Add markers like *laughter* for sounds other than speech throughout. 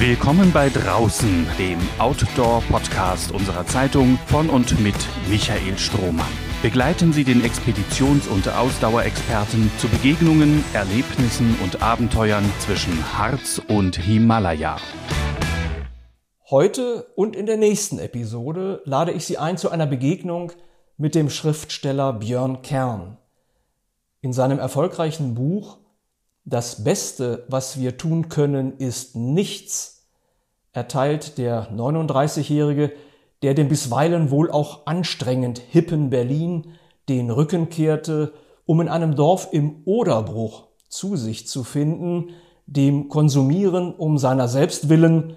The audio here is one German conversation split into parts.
Willkommen bei Draußen, dem Outdoor-Podcast unserer Zeitung von und mit Michael Strohmann. Begleiten Sie den Expeditions- und Ausdauerexperten zu Begegnungen, Erlebnissen und Abenteuern zwischen Harz und Himalaya. Heute und in der nächsten Episode lade ich Sie ein zu einer Begegnung mit dem Schriftsteller Björn Kern. In seinem erfolgreichen Buch Das Beste, was wir tun können, ist nichts, erteilt der 39-Jährige der dem bisweilen wohl auch anstrengend hippen Berlin den Rücken kehrte, um in einem Dorf im Oderbruch zu sich zu finden, dem Konsumieren um seiner selbst willen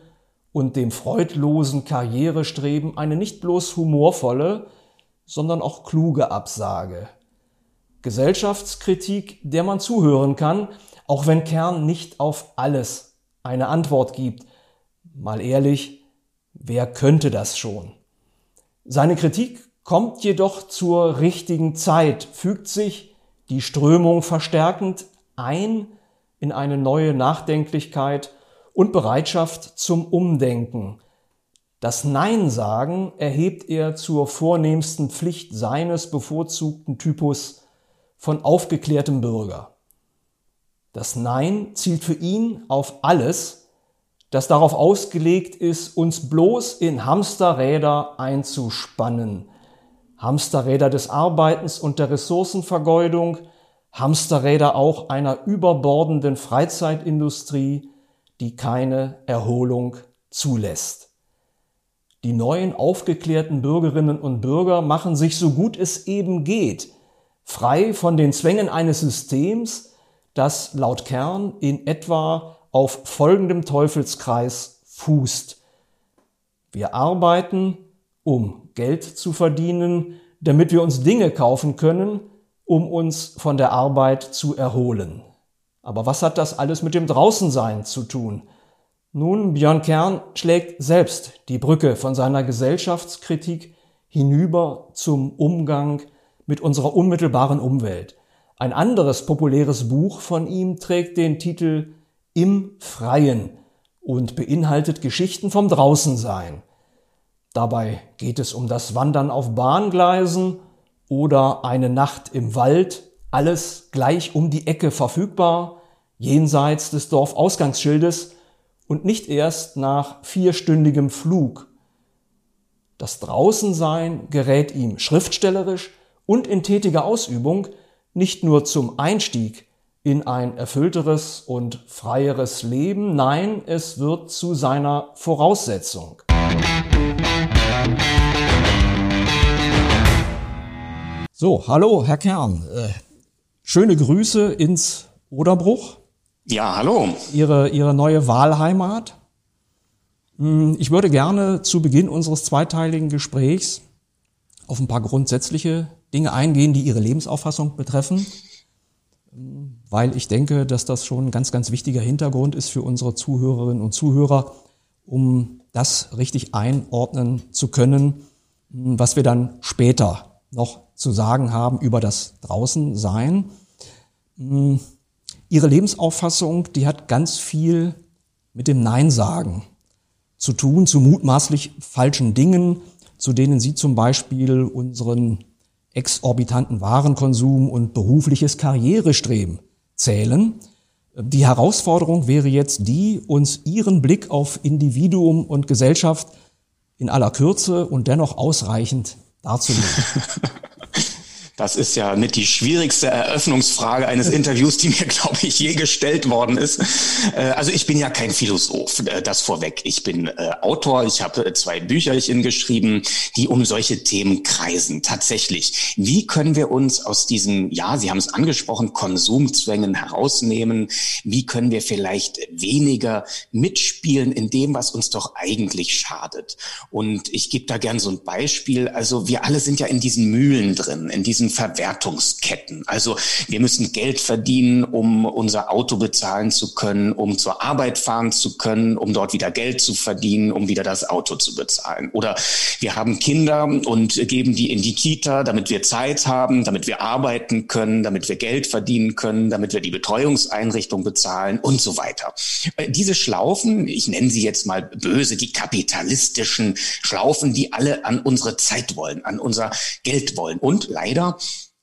und dem freudlosen Karrierestreben eine nicht bloß humorvolle, sondern auch kluge Absage. Gesellschaftskritik, der man zuhören kann, auch wenn Kern nicht auf alles eine Antwort gibt. Mal ehrlich, Wer könnte das schon? Seine Kritik kommt jedoch zur richtigen Zeit, fügt sich die Strömung verstärkend ein in eine neue Nachdenklichkeit und Bereitschaft zum Umdenken. Das Nein sagen erhebt er zur vornehmsten Pflicht seines bevorzugten Typus von aufgeklärtem Bürger. Das Nein zielt für ihn auf alles, das darauf ausgelegt ist, uns bloß in Hamsterräder einzuspannen. Hamsterräder des Arbeitens und der Ressourcenvergeudung, Hamsterräder auch einer überbordenden Freizeitindustrie, die keine Erholung zulässt. Die neuen aufgeklärten Bürgerinnen und Bürger machen sich so gut es eben geht, frei von den Zwängen eines Systems, das laut Kern in etwa auf folgendem Teufelskreis fußt. Wir arbeiten, um Geld zu verdienen, damit wir uns Dinge kaufen können, um uns von der Arbeit zu erholen. Aber was hat das alles mit dem Draußensein zu tun? Nun, Björn Kern schlägt selbst die Brücke von seiner Gesellschaftskritik hinüber zum Umgang mit unserer unmittelbaren Umwelt. Ein anderes populäres Buch von ihm trägt den Titel im Freien und beinhaltet Geschichten vom Draußensein. Dabei geht es um das Wandern auf Bahngleisen oder eine Nacht im Wald, alles gleich um die Ecke verfügbar, jenseits des Dorfausgangsschildes und nicht erst nach vierstündigem Flug. Das Draußensein gerät ihm schriftstellerisch und in tätiger Ausübung nicht nur zum Einstieg in ein erfüllteres und freieres Leben. Nein, es wird zu seiner Voraussetzung. So, hallo, Herr Kern. Äh, schöne Grüße ins Oderbruch. Ja, hallo. Ihre, Ihre neue Wahlheimat. Hm, ich würde gerne zu Beginn unseres zweiteiligen Gesprächs auf ein paar grundsätzliche Dinge eingehen, die Ihre Lebensauffassung betreffen weil ich denke, dass das schon ein ganz, ganz wichtiger Hintergrund ist für unsere Zuhörerinnen und Zuhörer, um das richtig einordnen zu können, was wir dann später noch zu sagen haben über das Draußensein. Ihre Lebensauffassung, die hat ganz viel mit dem Nein sagen zu tun, zu mutmaßlich falschen Dingen, zu denen Sie zum Beispiel unseren exorbitanten Warenkonsum und berufliches Karrierestreben zählen. Die Herausforderung wäre jetzt die, uns Ihren Blick auf Individuum und Gesellschaft in aller Kürze und dennoch ausreichend darzulegen. *laughs* Das ist ja mit die schwierigste Eröffnungsfrage eines Interviews, die mir, *laughs* glaube ich, je gestellt worden ist. Äh, also ich bin ja kein Philosoph, äh, das vorweg. Ich bin äh, Autor, ich habe zwei Bücherchen geschrieben, die um solche Themen kreisen. Tatsächlich, wie können wir uns aus diesem, ja, Sie haben es angesprochen, Konsumzwängen herausnehmen? Wie können wir vielleicht weniger mitspielen in dem, was uns doch eigentlich schadet? Und ich gebe da gern so ein Beispiel. Also wir alle sind ja in diesen Mühlen drin, in diesen Verwertungsketten. Also wir müssen Geld verdienen, um unser Auto bezahlen zu können, um zur Arbeit fahren zu können, um dort wieder Geld zu verdienen, um wieder das Auto zu bezahlen. Oder wir haben Kinder und geben die in die Kita, damit wir Zeit haben, damit wir arbeiten können, damit wir Geld verdienen können, damit wir die Betreuungseinrichtung bezahlen und so weiter. Äh, diese Schlaufen, ich nenne sie jetzt mal böse, die kapitalistischen Schlaufen, die alle an unsere Zeit wollen, an unser Geld wollen und leider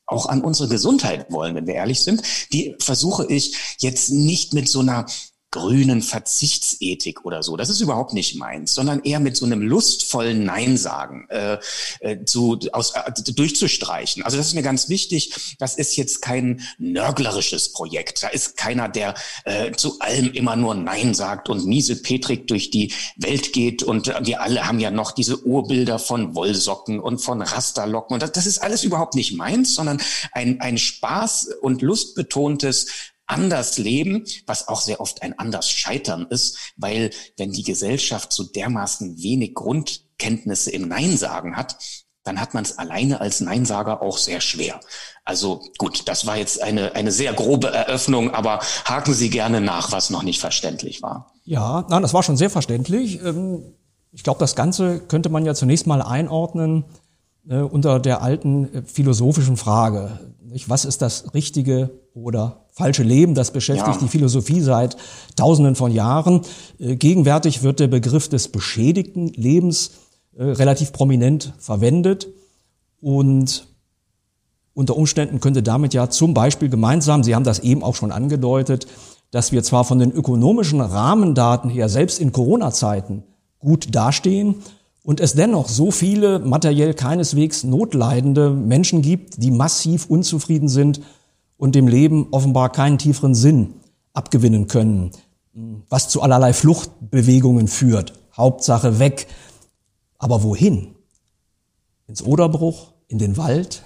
auch an unsere Gesundheit wollen, wenn wir ehrlich sind, die versuche ich jetzt nicht mit so einer grünen Verzichtsethik oder so. Das ist überhaupt nicht meins, sondern eher mit so einem lustvollen Nein sagen äh, äh, zu, aus, äh, durchzustreichen. Also das ist mir ganz wichtig. Das ist jetzt kein nörglerisches Projekt. Da ist keiner, der äh, zu allem immer nur Nein sagt und miese Petrik durch die Welt geht. Und wir alle haben ja noch diese Urbilder von Wollsocken und von Rasterlocken. Und das, das ist alles überhaupt nicht meins, sondern ein, ein Spaß und lustbetontes anders leben, was auch sehr oft ein anders Scheitern ist, weil wenn die Gesellschaft so dermaßen wenig Grundkenntnisse im Nein sagen hat, dann hat man es alleine als Neinsager auch sehr schwer. Also gut, das war jetzt eine, eine sehr grobe Eröffnung, aber haken Sie gerne nach, was noch nicht verständlich war. Ja, nein, das war schon sehr verständlich. Ähm, ich glaube, das Ganze könnte man ja zunächst mal einordnen äh, unter der alten äh, philosophischen Frage. Was ist das richtige oder falsche Leben? Das beschäftigt ja. die Philosophie seit Tausenden von Jahren. Äh, gegenwärtig wird der Begriff des beschädigten Lebens relativ prominent verwendet und unter Umständen könnte damit ja zum Beispiel gemeinsam, Sie haben das eben auch schon angedeutet, dass wir zwar von den ökonomischen Rahmendaten her selbst in Corona-Zeiten gut dastehen, und es dennoch so viele materiell keineswegs notleidende Menschen gibt, die massiv unzufrieden sind und dem Leben offenbar keinen tieferen Sinn abgewinnen können, was zu allerlei Fluchtbewegungen führt. Hauptsache weg. Aber wohin? Ins Oderbruch, in den Wald,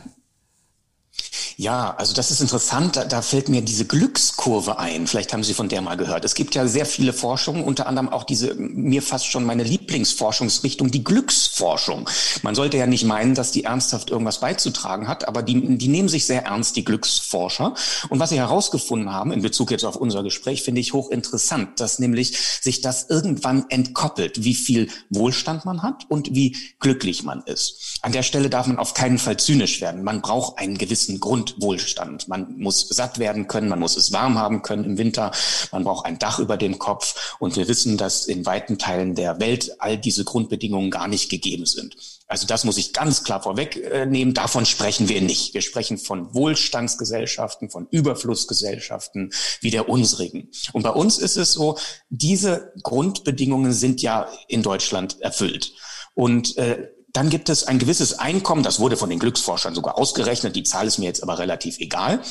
ja, also das ist interessant. Da, da, fällt mir diese Glückskurve ein. Vielleicht haben Sie von der mal gehört. Es gibt ja sehr viele Forschungen, unter anderem auch diese, mir fast schon meine Lieblingsforschungsrichtung, die Glücksforschung. Man sollte ja nicht meinen, dass die ernsthaft irgendwas beizutragen hat, aber die, die nehmen sich sehr ernst, die Glücksforscher. Und was sie herausgefunden haben, in Bezug jetzt auf unser Gespräch, finde ich hochinteressant, dass nämlich sich das irgendwann entkoppelt, wie viel Wohlstand man hat und wie glücklich man ist. An der Stelle darf man auf keinen Fall zynisch werden. Man braucht einen gewissen Grund Grundwohlstand. Man muss satt werden können, man muss es warm haben können im Winter, man braucht ein Dach über dem Kopf und wir wissen, dass in weiten Teilen der Welt all diese Grundbedingungen gar nicht gegeben sind. Also das muss ich ganz klar vorwegnehmen. Davon sprechen wir nicht. Wir sprechen von Wohlstandsgesellschaften, von Überflussgesellschaften wie der unsrigen. Und bei uns ist es so, diese Grundbedingungen sind ja in Deutschland erfüllt. Und äh, dann gibt es ein gewisses Einkommen, das wurde von den Glücksforschern sogar ausgerechnet, die Zahl ist mir jetzt aber relativ egal,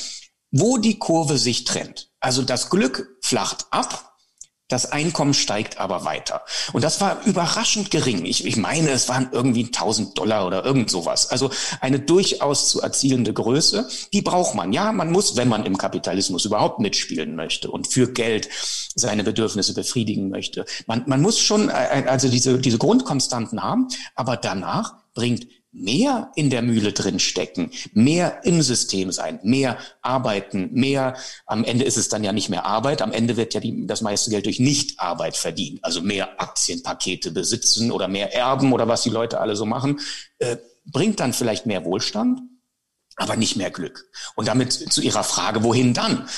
wo die Kurve sich trennt. Also das Glück flacht ab das Einkommen steigt aber weiter. Und das war überraschend gering. Ich, ich meine, es waren irgendwie 1000 Dollar oder irgend sowas. Also eine durchaus zu erzielende Größe, die braucht man. Ja, man muss, wenn man im Kapitalismus überhaupt mitspielen möchte und für Geld seine Bedürfnisse befriedigen möchte. Man, man muss schon äh, also diese, diese Grundkonstanten haben, aber danach bringt mehr in der Mühle drin stecken, mehr im System sein, mehr arbeiten, mehr, am Ende ist es dann ja nicht mehr Arbeit, am Ende wird ja die, das meiste Geld durch Nichtarbeit verdient, also mehr Aktienpakete besitzen oder mehr Erben oder was die Leute alle so machen, äh, bringt dann vielleicht mehr Wohlstand, aber nicht mehr Glück. Und damit zu Ihrer Frage, wohin dann?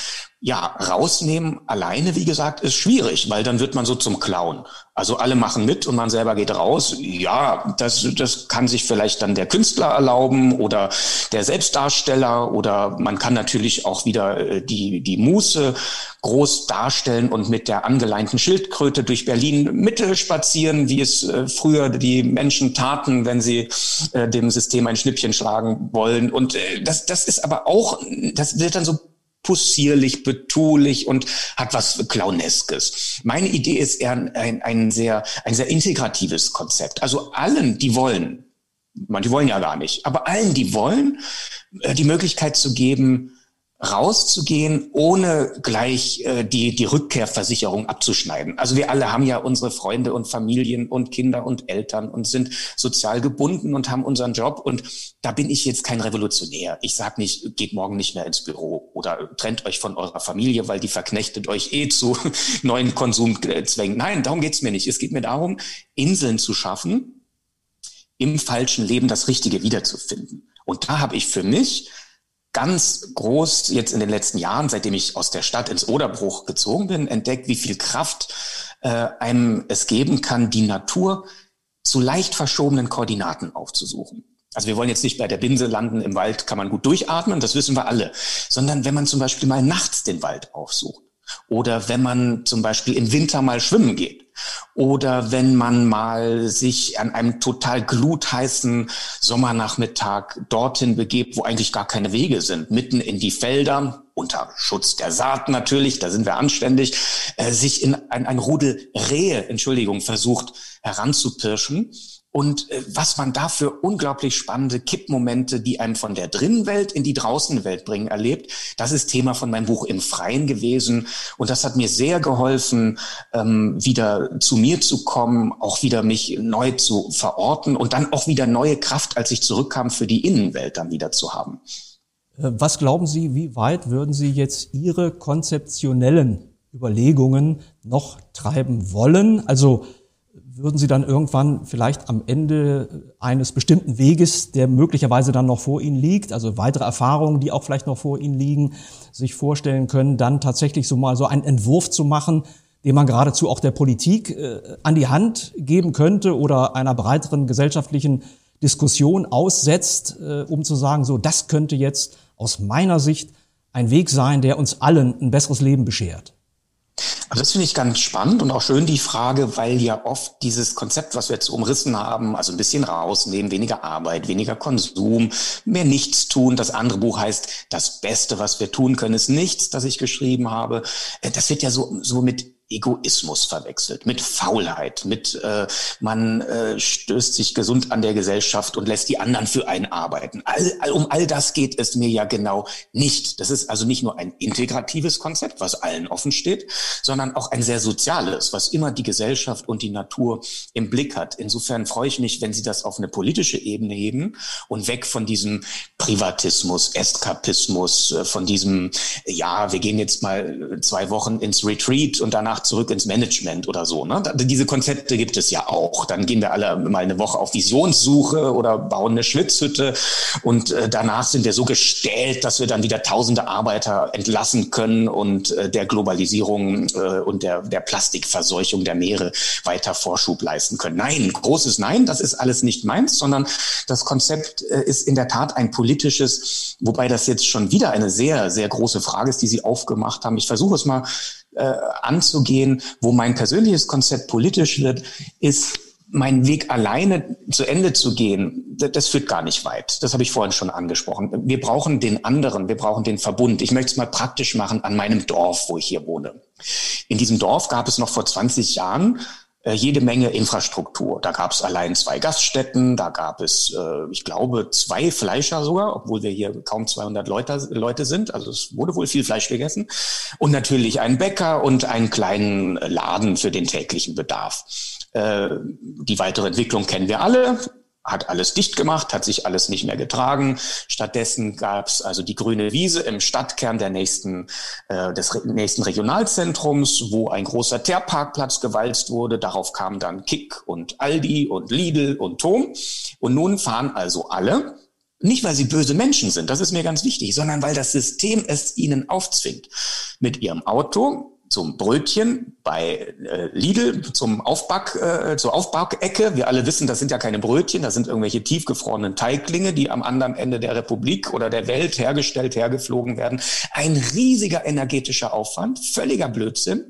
Ja, rausnehmen alleine, wie gesagt, ist schwierig, weil dann wird man so zum Clown. Also alle machen mit und man selber geht raus. Ja, das, das kann sich vielleicht dann der Künstler erlauben oder der Selbstdarsteller oder man kann natürlich auch wieder äh, die, die Muße groß darstellen und mit der angeleinten Schildkröte durch Berlin Mitte spazieren, wie es äh, früher die Menschen taten, wenn sie äh, dem System ein Schnippchen schlagen wollen. Und das, das ist aber auch, das wird dann so possierlich, betulich und hat was Clowneskes. Meine Idee ist eher ein, ein, sehr, ein sehr integratives Konzept. Also allen, die wollen, man, die wollen ja gar nicht, aber allen, die wollen, äh, die Möglichkeit zu geben, rauszugehen, ohne gleich äh, die, die Rückkehrversicherung abzuschneiden. Also wir alle haben ja unsere Freunde und Familien und Kinder und Eltern und sind sozial gebunden und haben unseren Job. Und da bin ich jetzt kein Revolutionär. Ich sage nicht, geht morgen nicht mehr ins Büro oder trennt euch von eurer Familie, weil die verknechtet euch eh zu *laughs* neuen Konsumzwängen. Nein, darum geht's mir nicht. Es geht mir darum, Inseln zu schaffen, im falschen Leben das Richtige wiederzufinden. Und da habe ich für mich ganz groß jetzt in den letzten Jahren, seitdem ich aus der Stadt ins Oderbruch gezogen bin, entdeckt, wie viel Kraft äh, einem es geben kann, die Natur zu leicht verschobenen Koordinaten aufzusuchen. Also wir wollen jetzt nicht bei der Binse landen, im Wald kann man gut durchatmen, das wissen wir alle, sondern wenn man zum Beispiel mal nachts den Wald aufsucht oder wenn man zum Beispiel im Winter mal schwimmen geht. Oder wenn man mal sich an einem total glutheißen Sommernachmittag dorthin begebt, wo eigentlich gar keine Wege sind, mitten in die Felder, unter Schutz der Saat natürlich, da sind wir anständig, äh, sich in ein, ein Rudel Rehe, Entschuldigung, versucht heranzupirschen und äh, was man da für unglaublich spannende Kippmomente, die einem von der Drinnenwelt in die Draußenwelt bringen, erlebt. Das ist Thema von meinem Buch im Freien gewesen. Und das hat mir sehr geholfen, ähm, wieder zu mir zu kommen, auch wieder mich neu zu verorten und dann auch wieder neue Kraft, als ich zurückkam, für die Innenwelt dann wieder zu haben. Äh, was glauben Sie, wie weit würden Sie jetzt Ihre konzeptionellen Überlegungen noch treiben wollen? Also würden Sie dann irgendwann vielleicht am Ende eines bestimmten Weges, der möglicherweise dann noch vor Ihnen liegt, also weitere Erfahrungen, die auch vielleicht noch vor Ihnen liegen, sich vorstellen können, dann tatsächlich so mal so einen Entwurf zu machen, den man geradezu auch der Politik äh, an die Hand geben könnte oder einer breiteren gesellschaftlichen Diskussion aussetzt, äh, um zu sagen, so, das könnte jetzt aus meiner Sicht ein Weg sein, der uns allen ein besseres Leben beschert. Also das finde ich ganz spannend und auch schön die Frage, weil ja oft dieses Konzept, was wir jetzt umrissen haben, also ein bisschen rausnehmen, weniger Arbeit, weniger Konsum, mehr nichts tun. Das andere Buch heißt, das Beste, was wir tun können, ist nichts, das ich geschrieben habe. Äh, das wird ja so, so mit Egoismus verwechselt, mit Faulheit, mit äh, man äh, stößt sich gesund an der Gesellschaft und lässt die anderen für einen arbeiten. All, all, um all das geht es mir ja genau nicht. Das ist also nicht nur ein integratives Konzept, was allen offen steht, sondern auch ein sehr soziales, was immer die Gesellschaft und die Natur im Blick hat. Insofern freue ich mich, wenn Sie das auf eine politische Ebene heben und weg von diesem Privatismus, Eskapismus, äh, von diesem, ja, wir gehen jetzt mal zwei Wochen ins Retreat und danach zurück ins Management oder so. Ne? Diese Konzepte gibt es ja auch. Dann gehen wir alle mal eine Woche auf Visionssuche oder bauen eine Schwitzhütte und äh, danach sind wir so gestellt, dass wir dann wieder tausende Arbeiter entlassen können und äh, der Globalisierung äh, und der, der Plastikverseuchung der Meere weiter Vorschub leisten können. Nein, großes Nein, das ist alles nicht meins, sondern das Konzept äh, ist in der Tat ein politisches, wobei das jetzt schon wieder eine sehr, sehr große Frage ist, die Sie aufgemacht haben. Ich versuche es mal äh, anzugehen, wo mein persönliches Konzept politisch wird, ist mein Weg alleine zu Ende zu gehen, das führt gar nicht weit. Das habe ich vorhin schon angesprochen. Wir brauchen den anderen, wir brauchen den Verbund. Ich möchte es mal praktisch machen an meinem Dorf, wo ich hier wohne. In diesem Dorf gab es noch vor 20 Jahren jede Menge Infrastruktur. Da gab es allein zwei Gaststätten, da gab es, äh, ich glaube, zwei Fleischer sogar, obwohl wir hier kaum 200 Leute, Leute sind. Also es wurde wohl viel Fleisch gegessen. Und natürlich einen Bäcker und einen kleinen Laden für den täglichen Bedarf. Äh, die weitere Entwicklung kennen wir alle hat alles dicht gemacht, hat sich alles nicht mehr getragen. Stattdessen gab es also die grüne Wiese im Stadtkern der nächsten, äh, des nächsten Regionalzentrums, wo ein großer Teerparkplatz gewalzt wurde. Darauf kamen dann Kick und Aldi und Lidl und Tom. Und nun fahren also alle nicht, weil sie böse Menschen sind, das ist mir ganz wichtig, sondern weil das System es ihnen aufzwingt. Mit ihrem Auto zum Brötchen bei äh, Lidl, zum Aufback, äh, zur Aufbackecke. Wir alle wissen, das sind ja keine Brötchen, das sind irgendwelche tiefgefrorenen Teiglinge, die am anderen Ende der Republik oder der Welt hergestellt, hergeflogen werden. Ein riesiger energetischer Aufwand, völliger Blödsinn.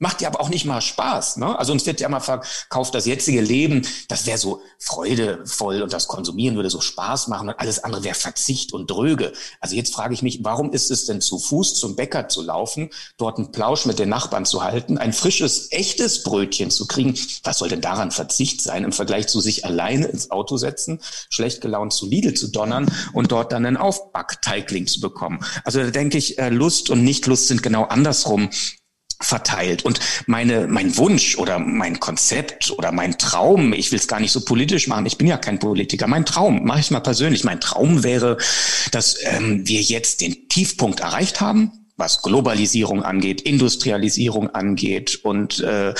Macht ja aber auch nicht mal Spaß. Ne? Also uns wird ja mal verkauft, das jetzige Leben, das wäre so freudevoll und das Konsumieren würde so Spaß machen und alles andere wäre Verzicht und Dröge. Also jetzt frage ich mich, warum ist es denn zu Fuß zum Bäcker zu laufen, dort einen Plausch mit den Nachbarn zu halten, ein frisches, echtes Brötchen zu kriegen? Was soll denn daran Verzicht sein im Vergleich zu sich alleine ins Auto setzen, schlecht gelaunt zu Lidl zu donnern und dort dann einen Aufbackteigling zu bekommen? Also da denke ich, äh, Lust und Nicht-Lust sind genau andersrum verteilt. Und meine, mein Wunsch oder mein Konzept oder mein Traum, ich will es gar nicht so politisch machen, ich bin ja kein Politiker, mein Traum, mache ich mal persönlich, mein Traum wäre, dass ähm, wir jetzt den Tiefpunkt erreicht haben, was Globalisierung angeht, Industrialisierung angeht und äh,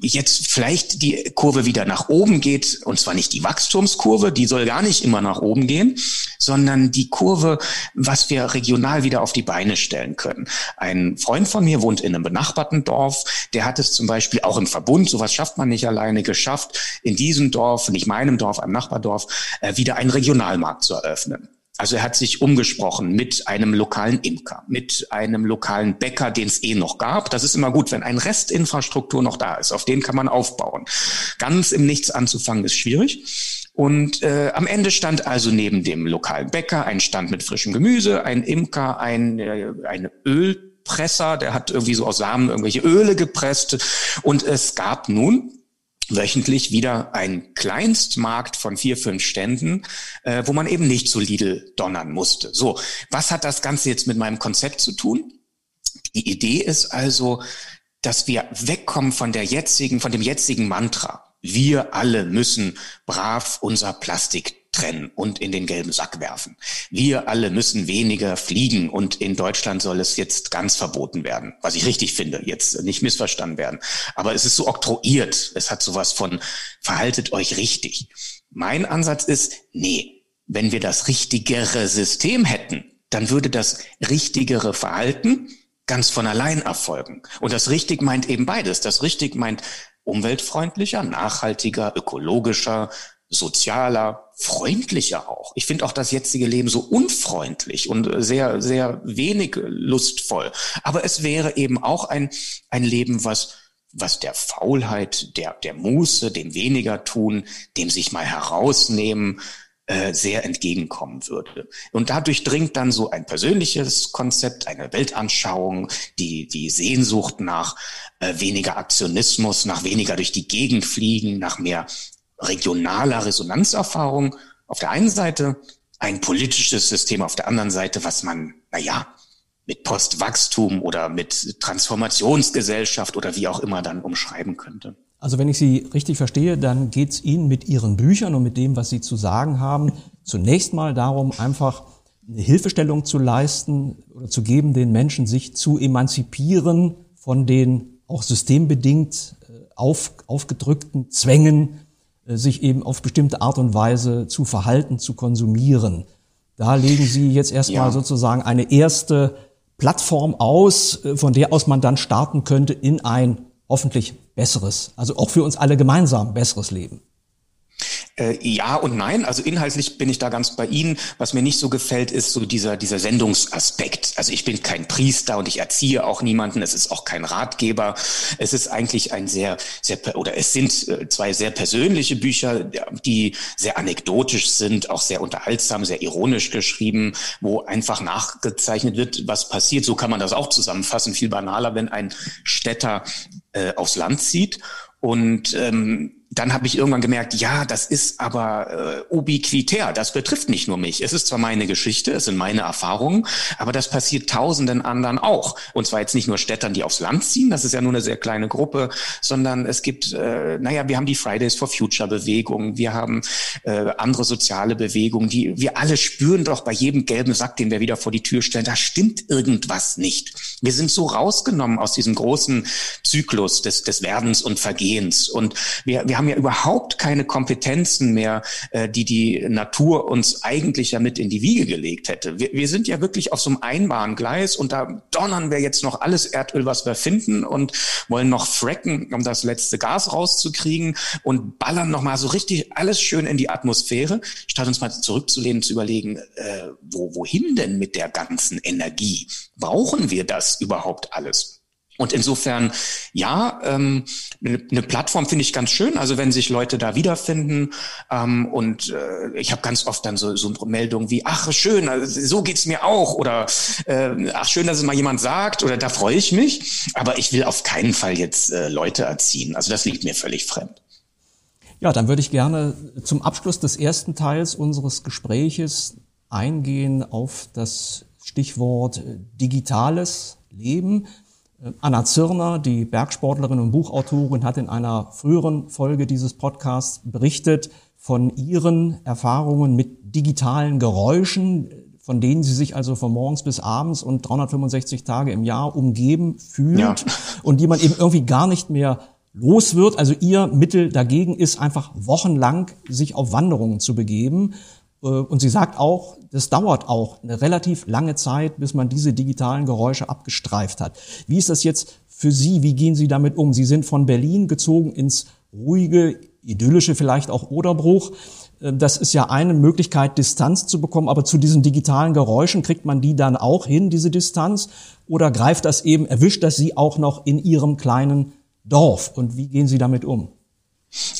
jetzt vielleicht die Kurve wieder nach oben geht, und zwar nicht die Wachstumskurve, die soll gar nicht immer nach oben gehen, sondern die Kurve, was wir regional wieder auf die Beine stellen können. Ein Freund von mir wohnt in einem benachbarten Dorf, der hat es zum Beispiel auch im Verbund, sowas schafft man nicht alleine, geschafft, in diesem Dorf, nicht meinem Dorf, einem Nachbardorf, äh, wieder einen Regionalmarkt zu eröffnen. Also er hat sich umgesprochen mit einem lokalen Imker, mit einem lokalen Bäcker, den es eh noch gab. Das ist immer gut, wenn ein Restinfrastruktur noch da ist. Auf den kann man aufbauen. Ganz im Nichts anzufangen ist schwierig. Und äh, am Ende stand also neben dem lokalen Bäcker ein Stand mit frischem Gemüse, ein Imker, ein, äh, eine Ölpresser, der hat irgendwie so aus Samen irgendwelche Öle gepresst. Und es gab nun wöchentlich wieder ein Kleinstmarkt von vier, fünf Ständen, äh, wo man eben nicht zu Lidl donnern musste. So, was hat das Ganze jetzt mit meinem Konzept zu tun? Die Idee ist also, dass wir wegkommen von der jetzigen, von dem jetzigen Mantra. Wir alle müssen brav unser Plastik trennen und in den gelben Sack werfen. Wir alle müssen weniger fliegen und in Deutschland soll es jetzt ganz verboten werden, was ich richtig finde, jetzt nicht missverstanden werden. Aber es ist so oktroyiert. Es hat sowas von verhaltet euch richtig. Mein Ansatz ist, nee, wenn wir das richtigere System hätten, dann würde das richtigere Verhalten ganz von allein erfolgen. Und das richtig meint eben beides. Das richtig meint umweltfreundlicher, nachhaltiger, ökologischer, sozialer, freundlicher auch. Ich finde auch das jetzige Leben so unfreundlich und sehr, sehr wenig lustvoll. Aber es wäre eben auch ein, ein Leben, was was der Faulheit, der, der Muße, dem weniger tun, dem sich mal herausnehmen, äh, sehr entgegenkommen würde. Und dadurch dringt dann so ein persönliches Konzept, eine Weltanschauung, die, die Sehnsucht nach äh, weniger Aktionismus, nach weniger durch die Gegend fliegen, nach mehr regionaler Resonanzerfahrung auf der einen Seite, ein politisches System auf der anderen Seite, was man, naja, mit Postwachstum oder mit Transformationsgesellschaft oder wie auch immer dann umschreiben könnte. Also wenn ich Sie richtig verstehe, dann geht es Ihnen mit Ihren Büchern und mit dem, was Sie zu sagen haben, zunächst mal darum, einfach eine Hilfestellung zu leisten oder zu geben, den Menschen sich zu emanzipieren von den auch systembedingt äh, auf, aufgedrückten Zwängen, sich eben auf bestimmte Art und Weise zu verhalten, zu konsumieren. Da legen Sie jetzt erstmal ja. sozusagen eine erste Plattform aus, äh, von der aus man dann starten könnte in ein hoffentlich besseres, also auch für uns alle gemeinsam besseres Leben. Äh, ja und nein. Also inhaltlich bin ich da ganz bei Ihnen. Was mir nicht so gefällt, ist so dieser, dieser Sendungsaspekt. Also ich bin kein Priester und ich erziehe auch niemanden. Es ist auch kein Ratgeber. Es ist eigentlich ein sehr, sehr, oder es sind äh, zwei sehr persönliche Bücher, die sehr anekdotisch sind, auch sehr unterhaltsam, sehr ironisch geschrieben, wo einfach nachgezeichnet wird, was passiert. So kann man das auch zusammenfassen. Viel banaler, wenn ein Städter äh, aufs Land zieht und ähm, dann habe ich irgendwann gemerkt, ja, das ist aber äh, ubiquitär. Das betrifft nicht nur mich. Es ist zwar meine Geschichte, es sind meine Erfahrungen, aber das passiert tausenden anderen auch. Und zwar jetzt nicht nur Städtern, die aufs Land ziehen, das ist ja nur eine sehr kleine Gruppe, sondern es gibt, äh, naja, wir haben die Fridays for Future Bewegung, wir haben äh, andere soziale Bewegungen, die wir alle spüren doch bei jedem gelben Sack, den wir wieder vor die Tür stellen, da stimmt irgendwas nicht. Wir sind so rausgenommen aus diesem großen Zyklus des, des Werdens und Vergehens. Und wir, wir haben ja überhaupt keine Kompetenzen mehr, äh, die die Natur uns eigentlich ja mit in die Wiege gelegt hätte. Wir, wir sind ja wirklich auf so einem Einbahngleis und da donnern wir jetzt noch alles Erdöl, was wir finden und wollen noch fracken, um das letzte Gas rauszukriegen und ballern noch mal so richtig alles schön in die Atmosphäre, statt uns mal zurückzulehnen, zu überlegen, äh, wo, wohin denn mit der ganzen Energie? Brauchen wir das überhaupt alles? Und insofern, ja, ähm, eine, eine Plattform finde ich ganz schön. Also wenn sich Leute da wiederfinden ähm, und äh, ich habe ganz oft dann so, so Meldungen wie, ach schön, also so geht's mir auch oder äh, ach schön, dass es mal jemand sagt oder da freue ich mich. Aber ich will auf keinen Fall jetzt äh, Leute erziehen. Also das liegt mir völlig fremd. Ja, dann würde ich gerne zum Abschluss des ersten Teils unseres Gespräches eingehen auf das Stichwort äh, digitales Leben. Anna Zirner, die Bergsportlerin und Buchautorin, hat in einer früheren Folge dieses Podcasts berichtet von ihren Erfahrungen mit digitalen Geräuschen, von denen sie sich also von morgens bis abends und 365 Tage im Jahr umgeben fühlt ja. und die man eben irgendwie gar nicht mehr los wird. Also ihr Mittel dagegen ist einfach wochenlang sich auf Wanderungen zu begeben. Äh, und sie sagt auch, das dauert auch eine relativ lange Zeit, bis man diese digitalen Geräusche abgestreift hat. Wie ist das jetzt für Sie? Wie gehen Sie damit um? Sie sind von Berlin gezogen ins ruhige, idyllische vielleicht auch Oderbruch. Äh, das ist ja eine Möglichkeit, Distanz zu bekommen, aber zu diesen digitalen Geräuschen kriegt man die dann auch hin, diese Distanz? Oder greift das eben, erwischt das Sie auch noch in Ihrem kleinen Dorf? Und wie gehen Sie damit um?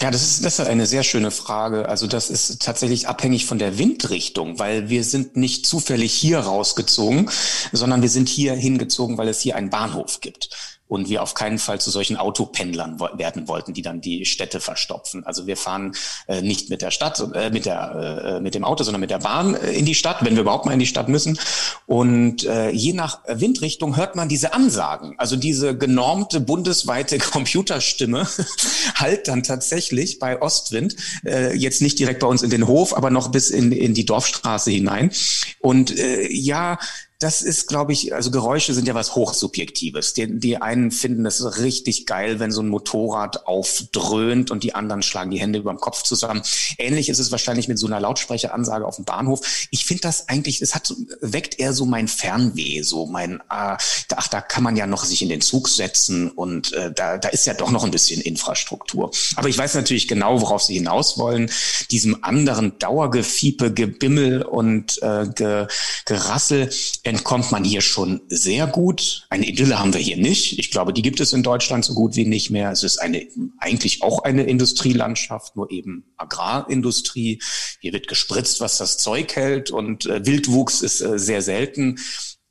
Ja, das ist, das ist eine sehr schöne Frage. Also das ist tatsächlich abhängig von der Windrichtung, weil wir sind nicht zufällig hier rausgezogen, sondern wir sind hier hingezogen, weil es hier einen Bahnhof gibt und wir auf keinen Fall zu solchen Autopendlern werden wollten, die dann die Städte verstopfen. Also wir fahren äh, nicht mit der Stadt, äh, mit der, äh, mit dem Auto, sondern mit der Bahn äh, in die Stadt, wenn wir überhaupt mal in die Stadt müssen. Und äh, je nach Windrichtung hört man diese Ansagen, also diese genormte bundesweite *laughs* Computerstimme *laughs* halt dann tatsächlich bei Ostwind äh, jetzt nicht direkt bei uns in den Hof, aber noch bis in, in die Dorfstraße hinein. Und ja, das ist, glaube ich, also Geräusche sind ja was Hochsubjektives. Die, die einen finden es richtig geil, wenn so ein Motorrad aufdröhnt und die anderen schlagen die Hände über dem Kopf zusammen. Ähnlich ist es wahrscheinlich mit so einer Lautsprecheransage auf dem Bahnhof. Ich finde das eigentlich, es hat weckt eher so mein Fernweh, so mein, ah, ach, da kann man ja noch sich in den Zug setzen und äh, da, da ist ja doch noch ein bisschen Infrastruktur. Aber ich weiß natürlich genau, worauf Sie hinaus wollen. Diesem anderen Dauergefiepe, Gebimmel und äh, Ge, Gerassel entkommt man hier schon sehr gut. Eine Idylle haben wir hier nicht. Ich glaube, die gibt es in Deutschland so gut wie nicht mehr. Es ist eine, eigentlich auch eine Industrielandschaft, nur eben Agrarindustrie. Hier wird gespritzt, was das Zeug hält und äh, Wildwuchs ist äh, sehr selten.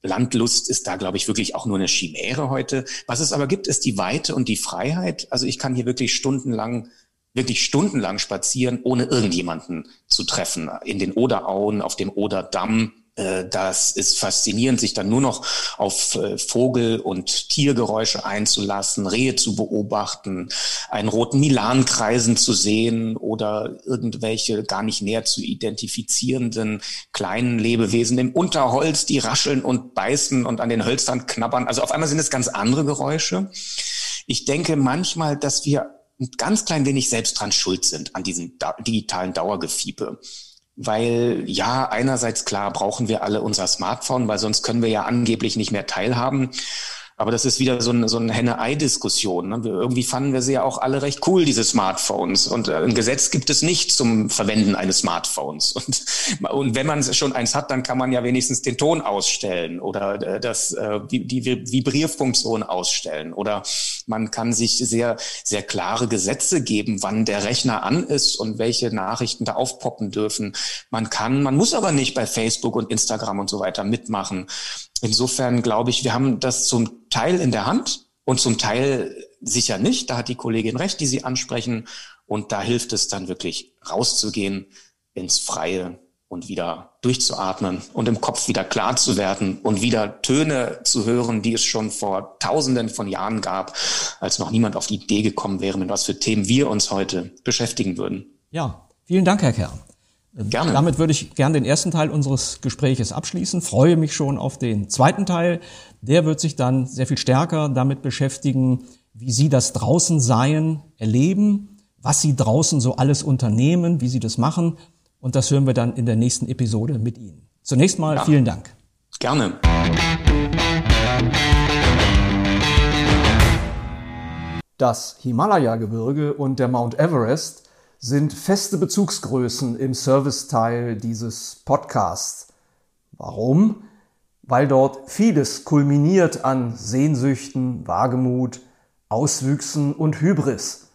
Landlust ist da, glaube ich, wirklich auch nur eine Chimäre heute. Was es aber gibt, ist die Weite und die Freiheit. Also ich kann hier wirklich stundenlang wirklich stundenlang spazieren, ohne irgendjemanden zu treffen. In den Oderauen, auf dem Oderdamm, das ist faszinierend, sich dann nur noch auf äh, Vogel- und Tiergeräusche einzulassen, Rehe zu beobachten, einen roten Milan kreisen zu sehen oder irgendwelche gar nicht näher zu identifizierenden kleinen Lebewesen im Unterholz, die rascheln und beißen und an den Hölzern knabbern. Also auf einmal sind es ganz andere Geräusche. Ich denke manchmal, dass wir ein ganz klein wenig selbst dran schuld sind an diesem digitalen Dauergefiepe weil ja, einerseits klar brauchen wir alle unser Smartphone, weil sonst können wir ja angeblich nicht mehr teilhaben. Aber das ist wieder so eine, so eine Henne-Ei-Diskussion. Ne? Irgendwie fanden wir sie ja auch alle recht cool, diese Smartphones. Und äh, ein Gesetz gibt es nicht zum Verwenden eines Smartphones. *laughs* Und, und wenn man schon eins hat, dann kann man ja wenigstens den Ton ausstellen oder äh, das, äh, die, die Vibrierfunktion ausstellen. Oder man kann sich sehr, sehr klare Gesetze geben, wann der Rechner an ist und welche Nachrichten da aufpoppen dürfen. Man kann, man muss aber nicht bei Facebook und Instagram und so weiter mitmachen. Insofern glaube ich, wir haben das zum Teil in der Hand und zum Teil sicher nicht. Da hat die Kollegin recht, die Sie ansprechen. Und da hilft es dann wirklich rauszugehen ins Freie und wieder durchzuatmen und im Kopf wieder klar zu werden und wieder Töne zu hören, die es schon vor tausenden von Jahren gab, als noch niemand auf die Idee gekommen wäre, mit was für Themen wir uns heute beschäftigen würden. Ja, vielen Dank, Herr Kern. Gerne. Damit würde ich gerne den ersten Teil unseres Gespräches abschließen. Freue mich schon auf den zweiten Teil. Der wird sich dann sehr viel stärker damit beschäftigen, wie Sie das Draußensein erleben, was Sie draußen so alles unternehmen, wie Sie das machen. Und das hören wir dann in der nächsten Episode mit Ihnen. Zunächst mal ja. vielen Dank. Gerne. Das Himalaya-Gebirge und der Mount Everest sind feste Bezugsgrößen im Serviceteil dieses Podcasts. Warum? weil dort vieles kulminiert an Sehnsüchten, Wagemut, Auswüchsen und Hybris.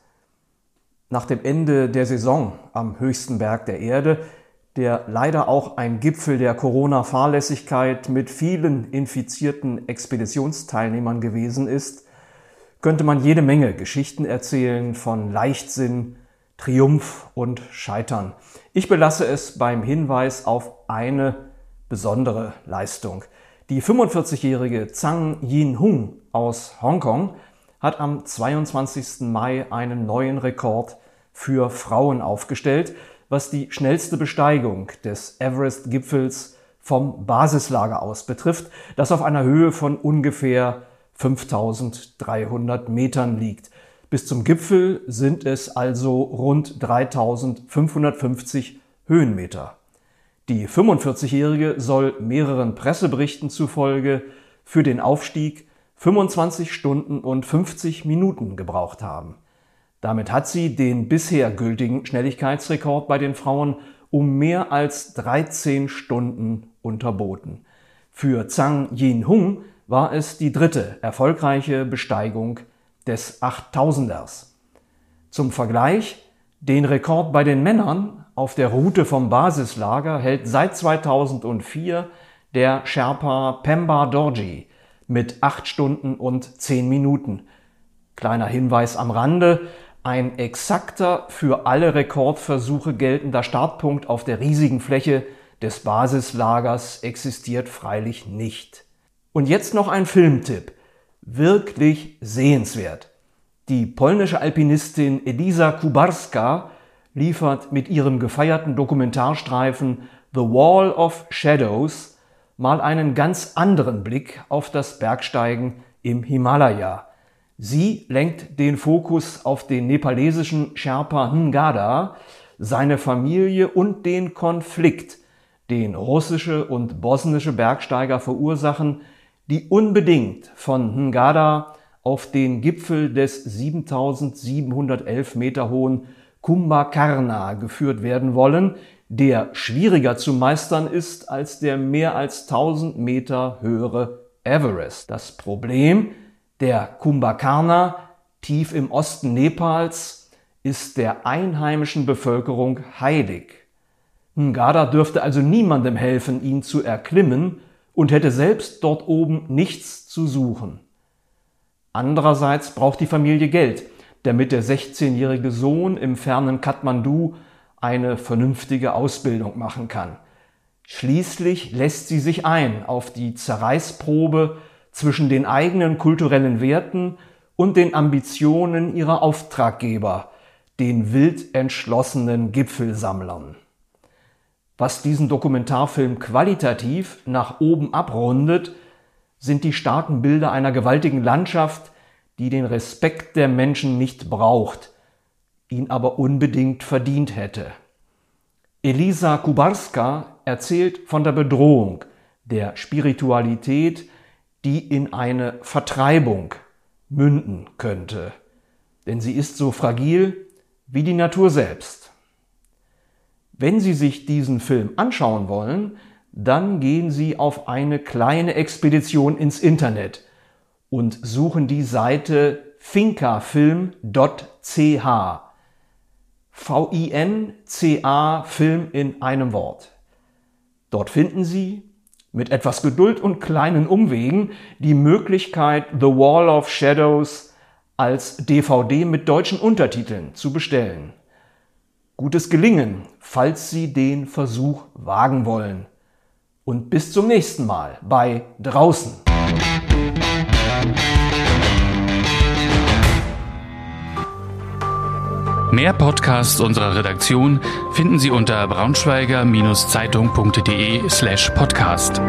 Nach dem Ende der Saison am höchsten Berg der Erde, der leider auch ein Gipfel der Corona-Fahrlässigkeit mit vielen infizierten Expeditionsteilnehmern gewesen ist, könnte man jede Menge Geschichten erzählen von Leichtsinn, Triumph und Scheitern. Ich belasse es beim Hinweis auf eine besondere Leistung. Die 45-jährige Zhang Yin-hung aus Hongkong hat am 22. Mai einen neuen Rekord für Frauen aufgestellt, was die schnellste Besteigung des Everest-Gipfels vom Basislager aus betrifft, das auf einer Höhe von ungefähr 5300 Metern liegt. Bis zum Gipfel sind es also rund 3550 Höhenmeter. Die 45-Jährige soll mehreren Presseberichten zufolge für den Aufstieg 25 Stunden und 50 Minuten gebraucht haben. Damit hat sie den bisher gültigen Schnelligkeitsrekord bei den Frauen um mehr als 13 Stunden unterboten. Für Zhang Yin-hung war es die dritte erfolgreiche Besteigung des 8000ers. Zum Vergleich, den Rekord bei den Männern auf der Route vom Basislager hält seit 2004 der Sherpa Pemba Dorji mit 8 Stunden und 10 Minuten. Kleiner Hinweis am Rande, ein exakter für alle Rekordversuche geltender Startpunkt auf der riesigen Fläche des Basislagers existiert freilich nicht. Und jetzt noch ein Filmtipp wirklich sehenswert. Die polnische Alpinistin Elisa Kubarska liefert mit ihrem gefeierten Dokumentarstreifen The Wall of Shadows mal einen ganz anderen Blick auf das Bergsteigen im Himalaya. Sie lenkt den Fokus auf den nepalesischen Sherpa Ngada, seine Familie und den Konflikt, den russische und bosnische Bergsteiger verursachen, die unbedingt von Ngada auf den Gipfel des 7711 Meter hohen Kumbhakarna geführt werden wollen, der schwieriger zu meistern ist als der mehr als 1000 Meter höhere Everest. Das Problem, der Kumbhakarna tief im Osten Nepals ist der einheimischen Bevölkerung heilig. Ngada dürfte also niemandem helfen, ihn zu erklimmen, und hätte selbst dort oben nichts zu suchen. Andererseits braucht die Familie Geld, damit der 16-jährige Sohn im fernen Kathmandu eine vernünftige Ausbildung machen kann. Schließlich lässt sie sich ein auf die Zerreißprobe zwischen den eigenen kulturellen Werten und den Ambitionen ihrer Auftraggeber, den wild entschlossenen Gipfelsammlern. Was diesen Dokumentarfilm qualitativ nach oben abrundet, sind die starken Bilder einer gewaltigen Landschaft, die den Respekt der Menschen nicht braucht, ihn aber unbedingt verdient hätte. Elisa Kubarska erzählt von der Bedrohung der Spiritualität, die in eine Vertreibung münden könnte, denn sie ist so fragil wie die Natur selbst. Wenn Sie sich diesen Film anschauen wollen, dann gehen Sie auf eine kleine Expedition ins Internet und suchen die Seite fincafilm.ch. V-I-N-C-A Film in einem Wort. Dort finden Sie mit etwas Geduld und kleinen Umwegen die Möglichkeit, The Wall of Shadows als DVD mit deutschen Untertiteln zu bestellen. Gutes Gelingen, falls Sie den Versuch wagen wollen. Und bis zum nächsten Mal bei Draußen. Mehr Podcasts unserer Redaktion finden Sie unter braunschweiger-zeitung.de slash podcast.